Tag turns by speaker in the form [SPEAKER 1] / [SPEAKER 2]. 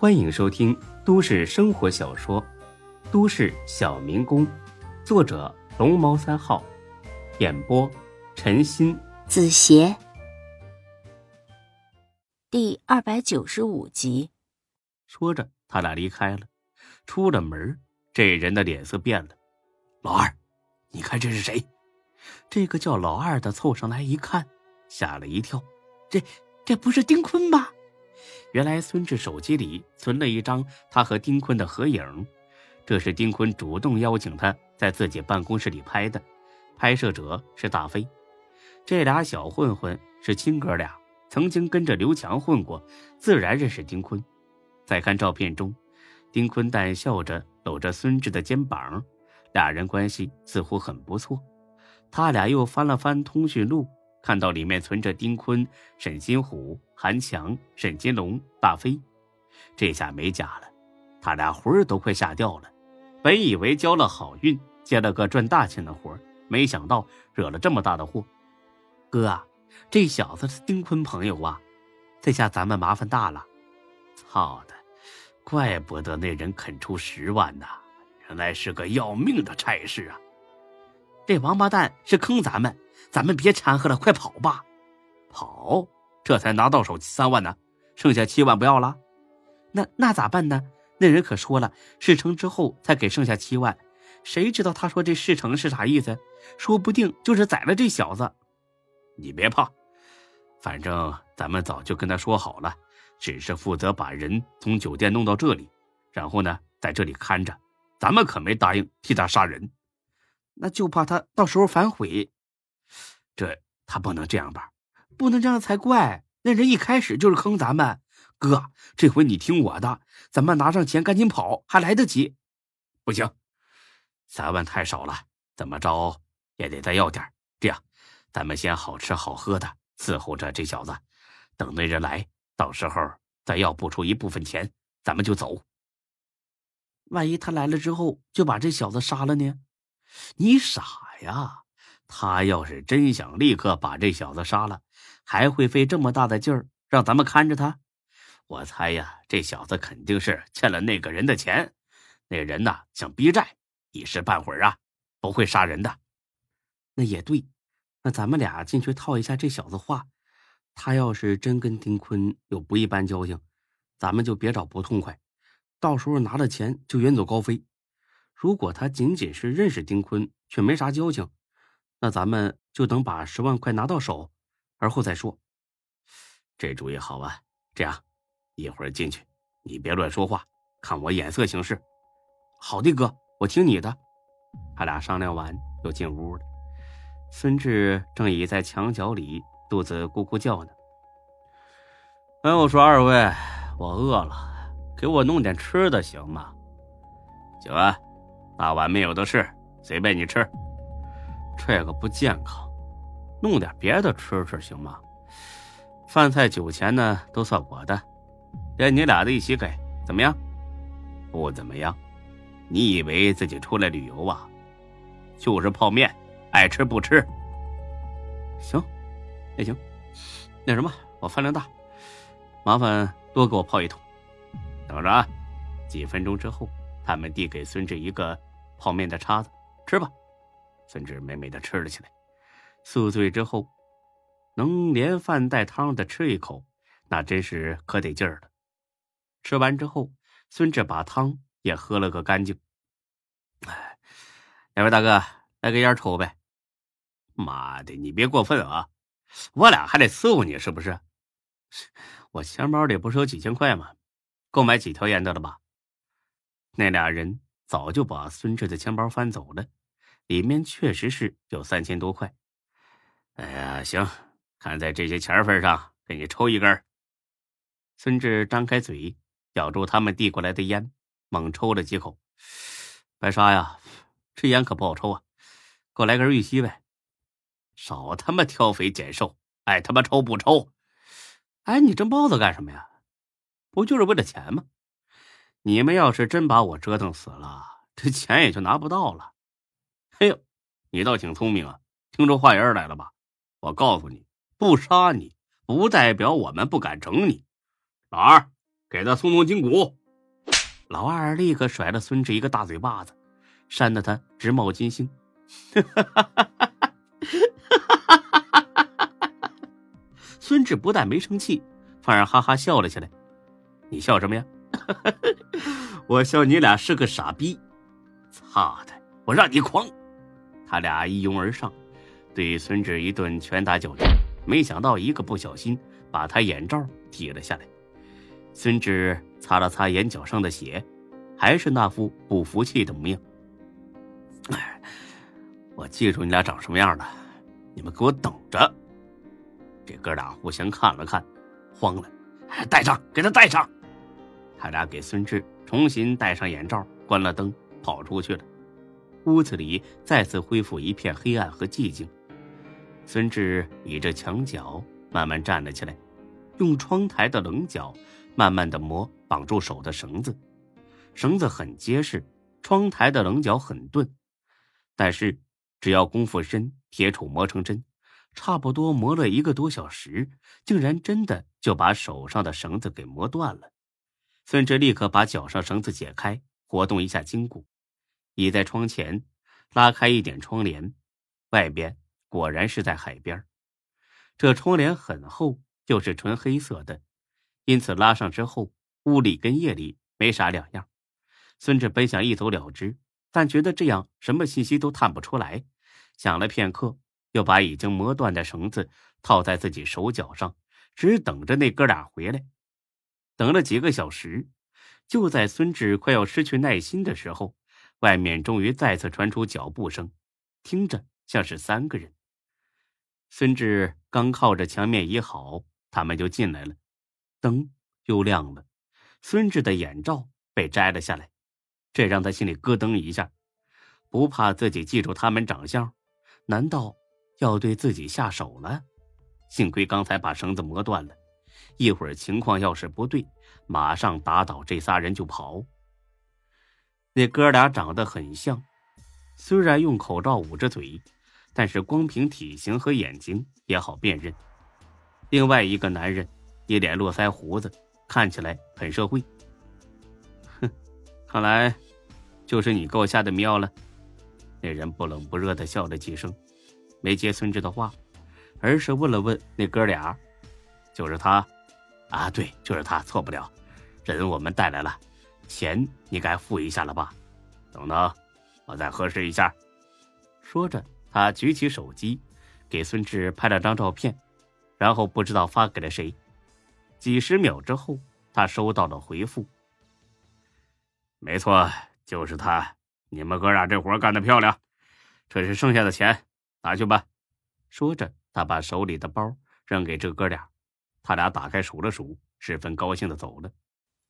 [SPEAKER 1] 欢迎收听都市生活小说《都市小民工》，作者龙猫三号，演播陈鑫、
[SPEAKER 2] 子邪，第二百九十五集。
[SPEAKER 1] 说着，他俩离开了。出了门，这人的脸色变了。老二，你看这是谁？这个叫老二的凑上来一看，吓了一跳。这这不是丁坤吧？原来孙志手机里存了一张他和丁坤的合影，这是丁坤主动邀请他在自己办公室里拍的，拍摄者是大飞。这俩小混混是亲哥俩，曾经跟着刘强混过，自然认识丁坤。再看照片中，丁坤淡笑着搂着孙志的肩膀，俩人关系似乎很不错。他俩又翻了翻通讯录。看到里面存着丁坤、沈金虎、韩强、沈金龙、大飞，这下没假了，他俩魂儿都快吓掉了。本以为交了好运，接了个赚大钱的活没想到惹了这么大的祸。哥啊，这小子是丁坤朋友啊，这下咱们麻烦大了。操的，怪不得那人肯出十万呢，原来是个要命的差事啊！这王八蛋是坑咱们。咱们别掺和了，快跑吧！跑，这才拿到手三万呢，剩下七万不要了。那那咋办呢？那人可说了，事成之后才给剩下七万。谁知道他说这事成是啥意思？说不定就是宰了这小子。你别怕，反正咱们早就跟他说好了，只是负责把人从酒店弄到这里，然后呢，在这里看着。咱们可没答应替他杀人，那就怕他到时候反悔。这他不能这样吧？不能这样才怪！那人一开始就是坑咱们，哥，这回你听我的，咱们拿上钱赶紧跑，还来得及。不行，三万太少了，怎么着也得再要点。这样，咱们先好吃好喝的伺候着这小子，等那人来，到时候再要不出一部分钱，咱们就走。万一他来了之后就把这小子杀了呢？你傻呀！他要是真想立刻把这小子杀了，还会费这么大的劲儿让咱们看着他？我猜呀，这小子肯定是欠了那个人的钱，那人呐想逼债，一时半会儿啊不会杀人的。那也对，那咱们俩进去套一下这小子话，他要是真跟丁坤有不一般交情，咱们就别找不痛快，到时候拿了钱就远走高飞。如果他仅仅是认识丁坤，却没啥交情。那咱们就等把十万块拿到手，而后再说。这主意好啊！这样，一会儿进去，你别乱说话，看我眼色行事。好的，哥，我听你的。他俩商量完，又进屋了。孙志正倚在墙角里，肚子咕咕叫呢。哎，我说二位，我饿了，给我弄点吃的行吗？行啊，大碗没有的是，随便你吃。这个不健康，弄点别的吃吃行吗？饭菜酒钱呢，都算我的，连你俩的一起给，怎么样？不怎么样。你以为自己出来旅游啊？就是泡面，爱吃不吃。行，那行。那什么，我饭量大，麻烦多给我泡一桶。等着啊！几分钟之后，他们递给孙志一个泡面的叉子，吃吧。孙志美美的吃了起来，宿醉之后，能连饭带汤的吃一口，那真是可得劲儿了。吃完之后，孙志把汤也喝了个干净。哎，两位大哥，来根烟抽呗！妈的，你别过分啊！我俩还得伺候你是不是？我钱包里不是有几千块吗？够买几条烟的了吧？那俩人早就把孙志的钱包翻走了。里面确实是有三千多块。哎呀，行，看在这些钱份上，给你抽一根。孙志张开嘴，咬住他们递过来的烟，猛抽了几口。白沙呀，这烟可不好抽啊！给我来根玉溪呗。少他妈挑肥拣瘦，爱他妈抽不抽。哎，你蒸包子干什么呀？不就是为了钱吗？你们要是真把我折腾死了，这钱也就拿不到了。哎呦，你倒挺聪明啊！听出话音来了吧？我告诉你，不杀你不代表我们不敢整你。老二，给他松松筋骨。老二立刻甩了孙志一个大嘴巴子，扇得他直冒金星。孙志不但没生气，反而哈哈笑了起来。你笑什么呀？我笑你俩是个傻逼！操的，我让你狂！他俩一拥而上，对孙志一顿拳打脚踢。没想到一个不小心，把他眼罩踢了下来。孙志擦了擦眼角上的血，还是那副不服气的模样。哎，我记住你俩长什么样了，你们给我等着！这哥俩互相看了看，慌了，戴上，给他戴上。他俩给孙志重新戴上眼罩，关了灯，跑出去了。屋子里再次恢复一片黑暗和寂静。孙志倚着墙角，慢慢站了起来，用窗台的棱角慢慢的磨绑住手的绳子。绳子很结实，窗台的棱角很钝，但是只要功夫深，铁杵磨成针，差不多磨了一个多小时，竟然真的就把手上的绳子给磨断了。孙志立刻把脚上绳子解开，活动一下筋骨，倚在窗前，拉开一点窗帘，外边。果然是在海边，这窗帘很厚，又是纯黑色的，因此拉上之后，屋里跟夜里没啥两样。孙志本想一走了之，但觉得这样什么信息都探不出来。想了片刻，又把已经磨断的绳子套在自己手脚上，只等着那哥俩回来。等了几个小时，就在孙志快要失去耐心的时候，外面终于再次传出脚步声，听着像是三个人。孙志刚靠着墙面倚好，他们就进来了，灯又亮了，孙志的眼罩被摘了下来，这让他心里咯噔一下，不怕自己记住他们长相，难道要对自己下手了？幸亏刚才把绳子磨断了，一会儿情况要是不对，马上打倒这仨人就跑。那哥俩长得很像，虽然用口罩捂着嘴。但是光凭体型和眼睛也好辨认。另外一个男人一脸络腮胡子，看起来很社会。哼，看来就是你给我下的妙了。那人不冷不热的笑了几声，没接孙志的话，而是问了问那哥俩：“就是他？啊，对，就是他，错不了。人我们带来了，钱你该付一下了吧？等等，我再核实一下。”说着。他举起手机，给孙志拍了张照片，然后不知道发给了谁。几十秒之后，他收到了回复：“没错，就是他。你们哥俩这活干得漂亮，这是剩下的钱，拿去吧。”说着，他把手里的包扔给这哥俩，他俩打开数了数，十分高兴的走了。